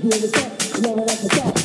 doing the stuff, never let the stop.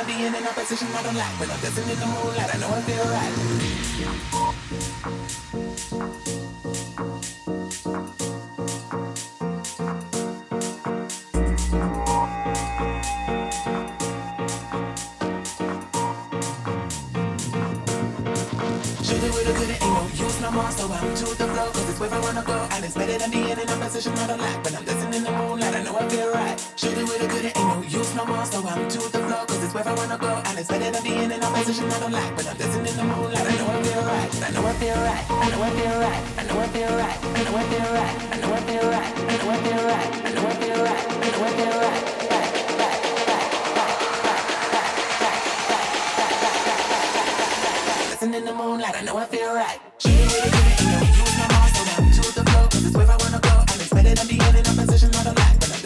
Than being in a position I don't like. When I'm dancing in the moonlight, I know I feel right. So I'm to the floor, cause it's where I wanna go. And it's better than being in a position I don't like. When I'm dancing in the moonlight, I know I feel right. Shoulda, woulda, coulda, ain't no use no more. So I'm to the floor, cause it's where I wanna go. And it's better than being in a position I don't like. When I'm dancing in the moonlight, I know I feel right. I know I feel right. I know I feel right. I know I feel right. I know I feel right. I know I feel right. I know I feel right. I know I feel right. I know I feel right. Dancing in the moonlight, I know I feel right. Use my muscle to the flow, cause it's where I wanna go. I'm excited, I'm feeling, I'm positioned on the line.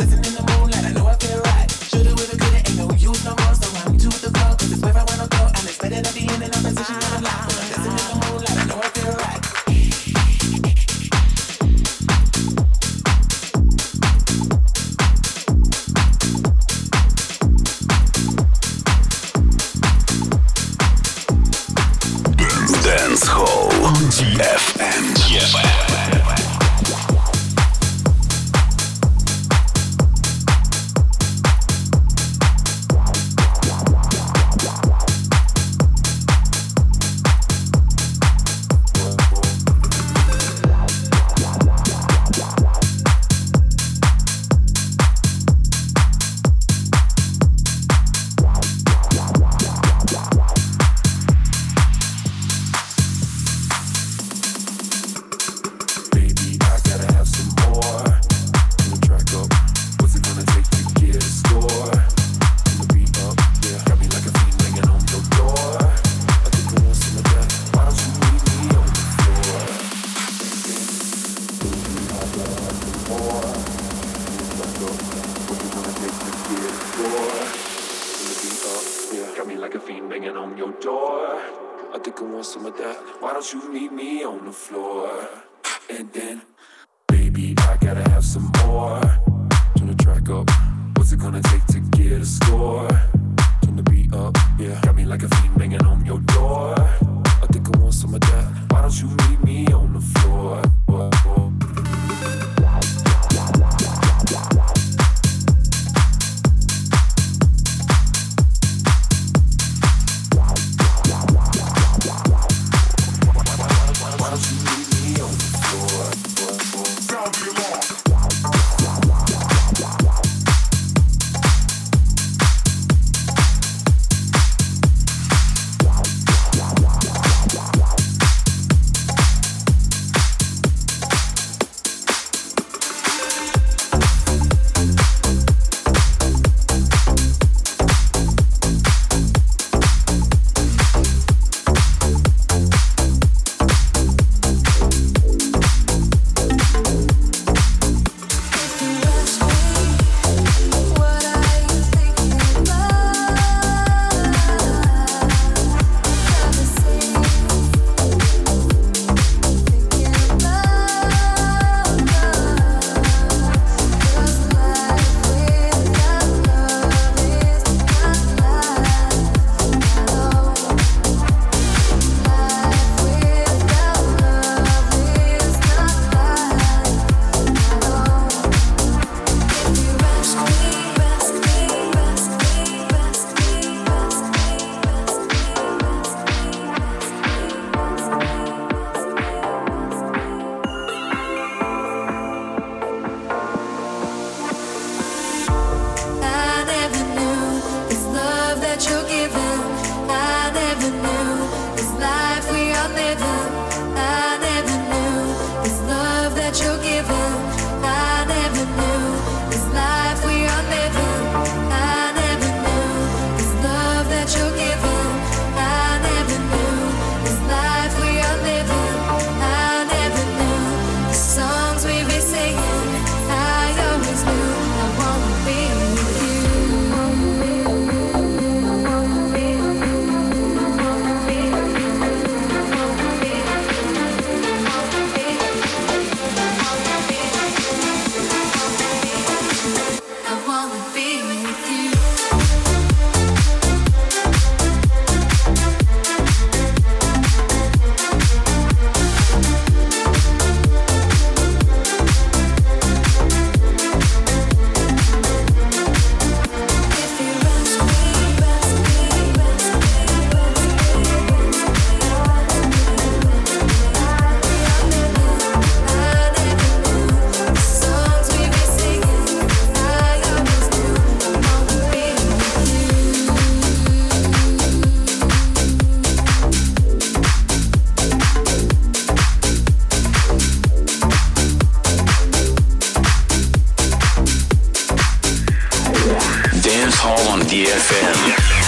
Hall on DFM.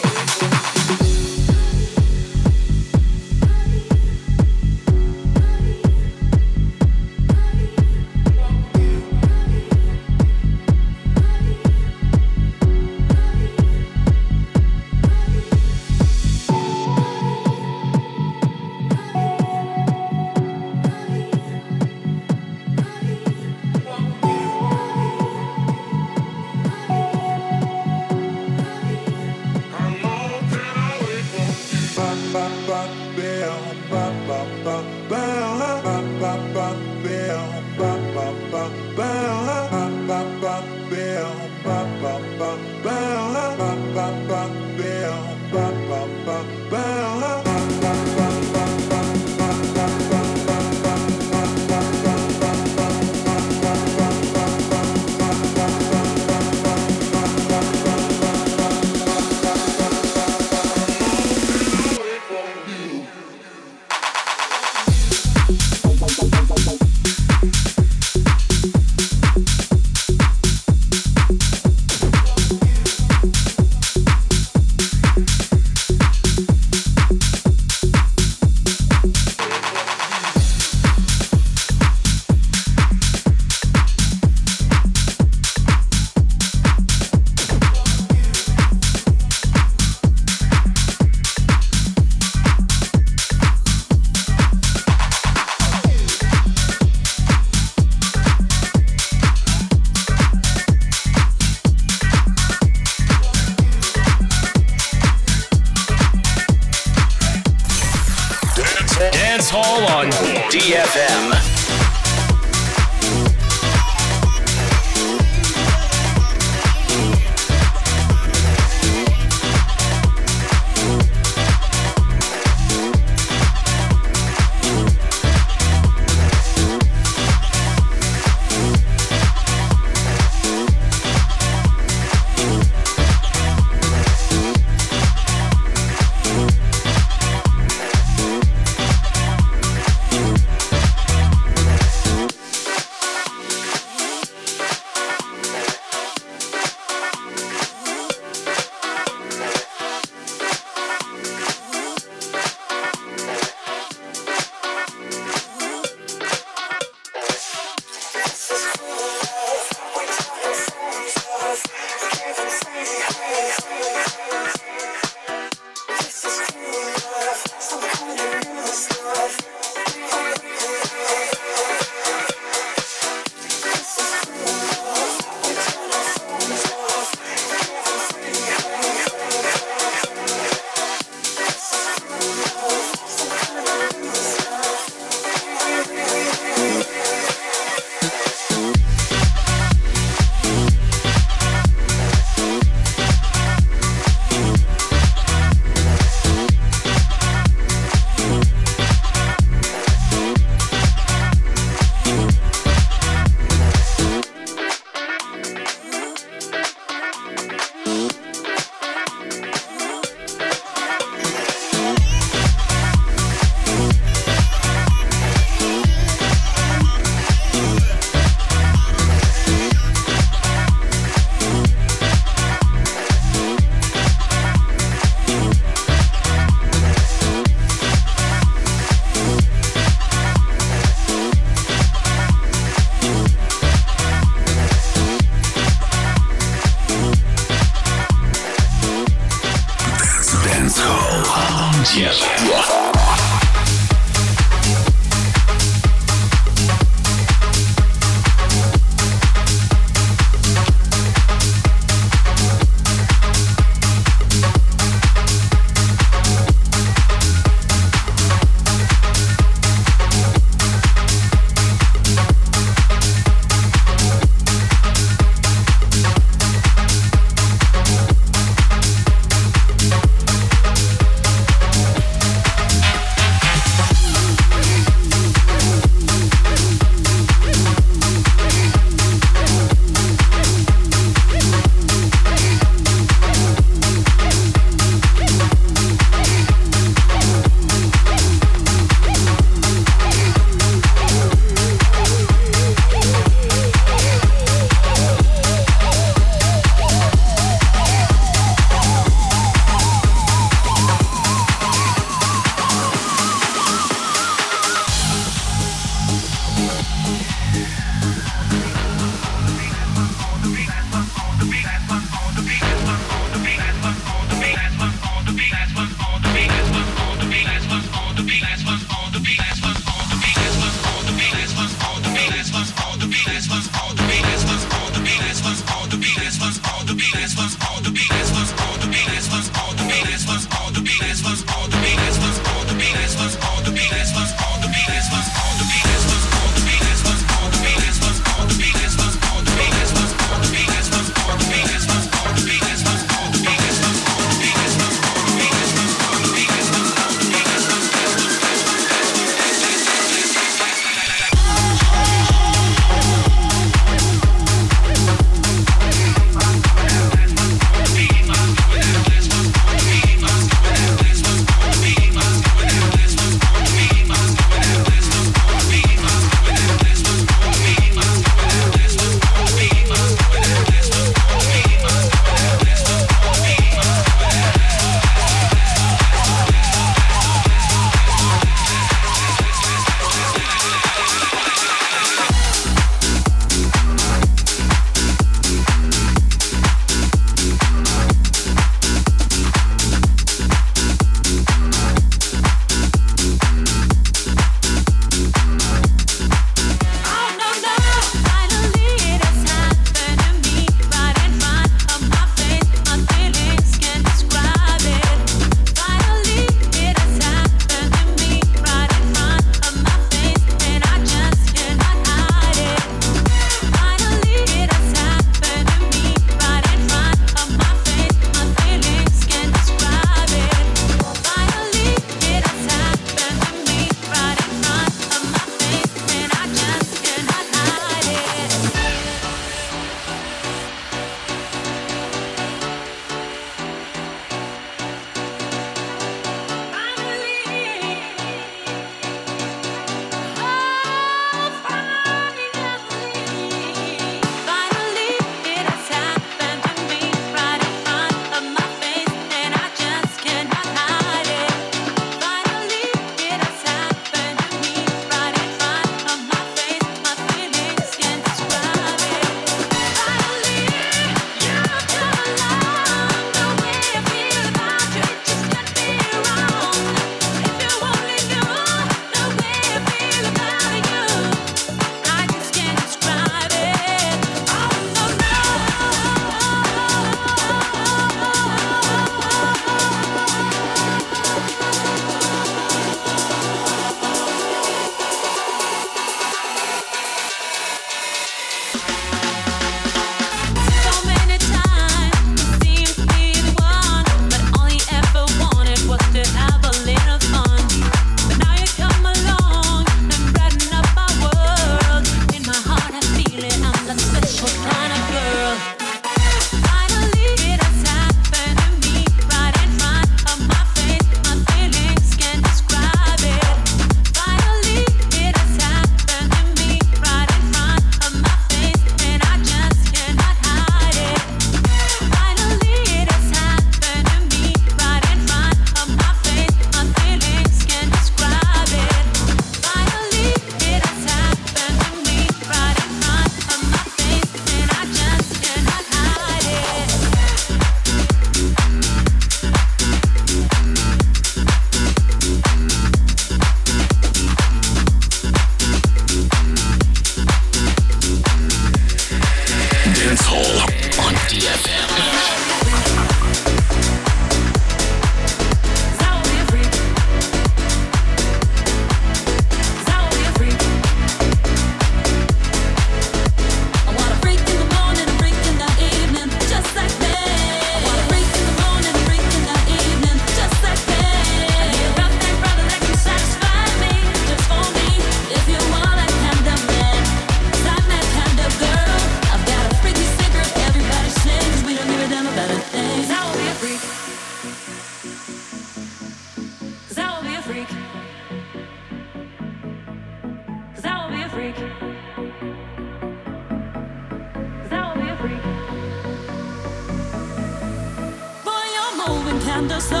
panda so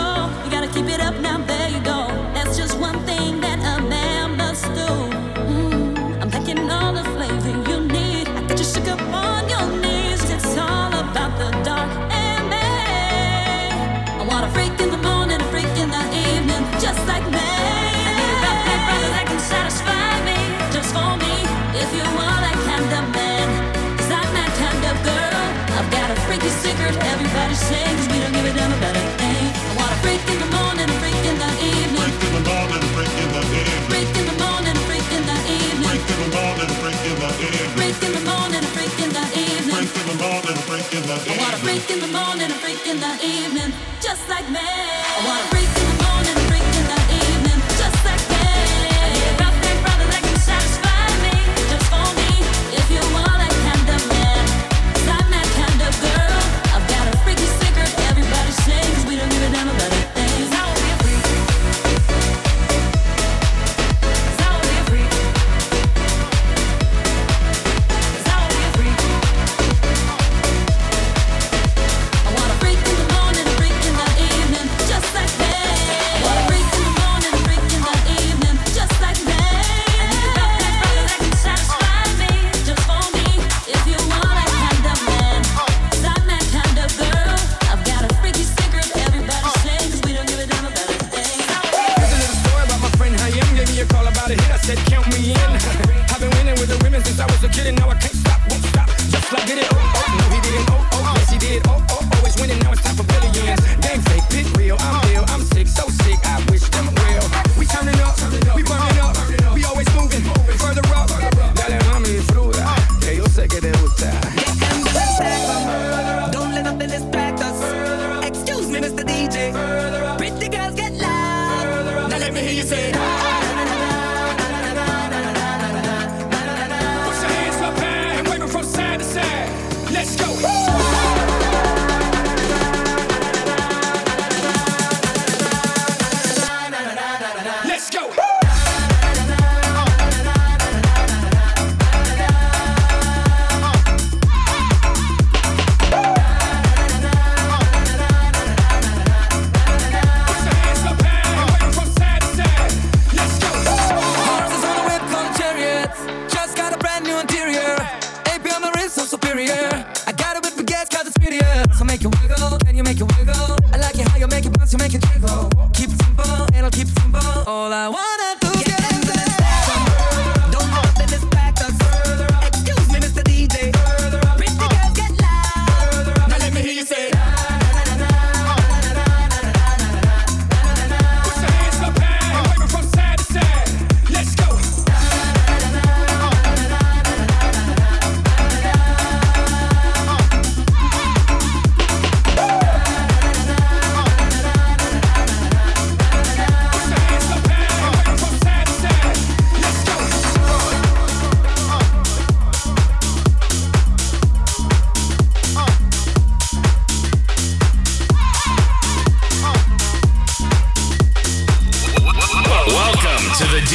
everybody sing Cause we don't give a damn about a thing I want in the morning, in the evening in the morning, in the evening in the morning, in the evening in the morning, in the evening in the morning, in the evening Just like me I wanna break. in the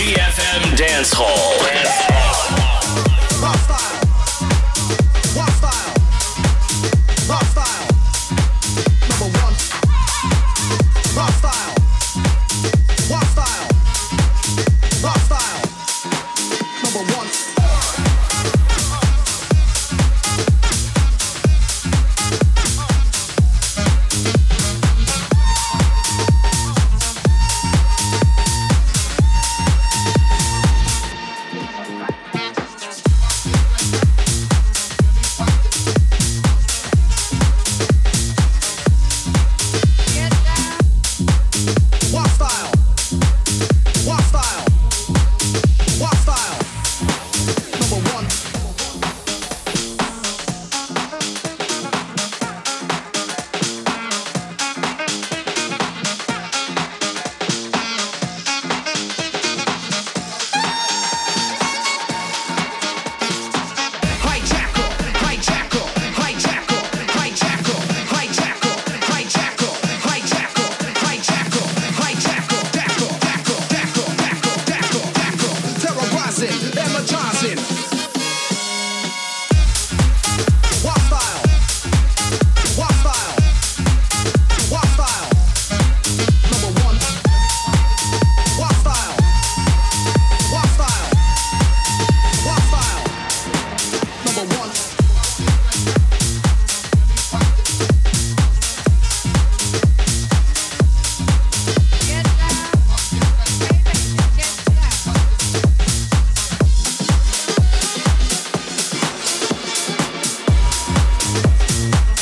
DFM Dance Hall. Dance Hall.